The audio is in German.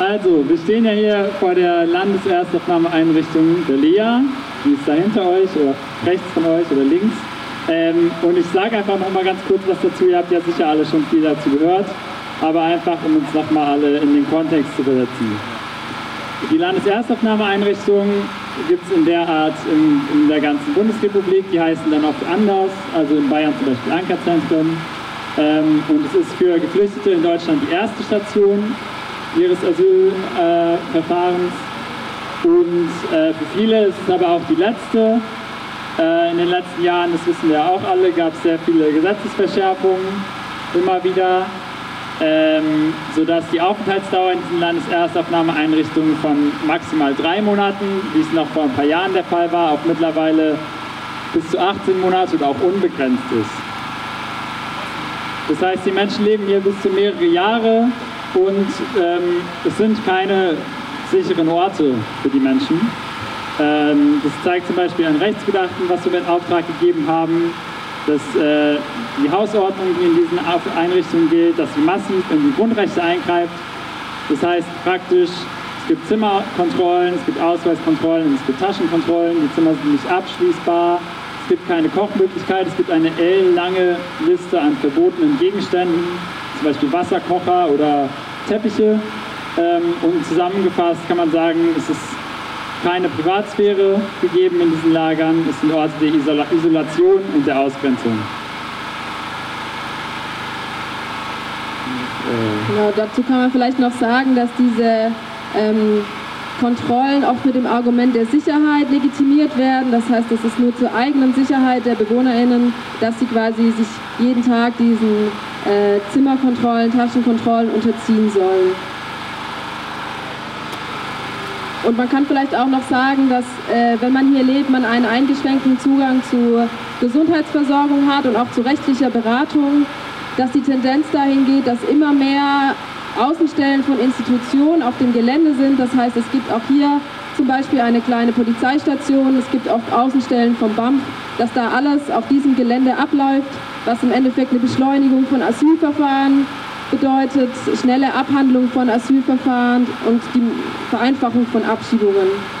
Also, wir stehen ja hier vor der Landeserstaufnahmeeinrichtung der LEA. Die ist da hinter euch oder rechts von euch oder links. Ähm, und ich sage einfach noch mal ganz kurz was dazu. Ihr habt ja sicher alle schon viel dazu gehört, aber einfach, um uns noch mal alle in den Kontext zu versetzen. Die Landeserstaufnahmeeinrichtung gibt es in der Art in, in, der ganzen Bundesrepublik. Die heißen dann oft anders, also in Bayern zum Beispiel Ankerzentren. Ähm, und es ist für Geflüchtete in Deutschland die erste Station ihres Asylverfahrens. Und äh, für viele ist es aber auch die letzte. Äh, in den letzten Jahren, das wissen wir auch alle, gab es sehr viele Gesetzesverschärfungen immer wieder, ähm, sodass die Aufenthaltsdauer in diesen Landeserstaufnahmeeinrichtungen von maximal drei Monaten, wie es noch vor ein paar Jahren der Fall war, auch mittlerweile bis zu 18 Monate und auch unbegrenzt ist. Das heißt, die Menschen leben hier bis zu mehrere Jahre und ähm, es sind keine sicheren Orte für die Menschen. Ähm, das zeigt zum Beispiel ein Rechtsgutachten, was wir in Auftrag gegeben haben, dass äh, die Hausordnung, die in diesen Einrichtungen gilt, dass sie massiv in die Grundrechte eingreift. Das heißt praktisch, es gibt Zimmerkontrollen, es gibt Ausweiskontrollen, es gibt Taschenkontrollen, die Zimmer sind nicht abschließbar, es gibt keine Kochmöglichkeit, es gibt eine ellenlange Liste an verbotenen Gegenständen, zum Beispiel Wasserkocher oder Teppiche. Ähm, und zusammengefasst kann man sagen, es ist keine Privatsphäre gegeben in diesen Lagern. Es sind Orte der Isola Isolation und der Ausgrenzung. Genau, dazu kann man vielleicht noch sagen, dass diese ähm, Kontrollen auch mit dem Argument der Sicherheit legitimiert werden. Das heißt, es ist nur zur eigenen Sicherheit der BewohnerInnen, dass sie quasi sich jeden Tag diesen äh, Zimmerkontrollen, Taschenkontrollen unterziehen sollen. Und man kann vielleicht auch noch sagen, dass äh, wenn man hier lebt, man einen eingeschränkten Zugang zu Gesundheitsversorgung hat und auch zu rechtlicher Beratung, dass die Tendenz dahin geht, dass immer mehr Außenstellen von Institutionen auf dem Gelände sind. Das heißt, es gibt auch hier zum Beispiel eine kleine Polizeistation, es gibt auch Außenstellen vom BAMF, dass da alles auf diesem Gelände abläuft, was im Endeffekt eine Beschleunigung von Asylverfahren bedeutet schnelle Abhandlung von Asylverfahren und die Vereinfachung von Abschiebungen.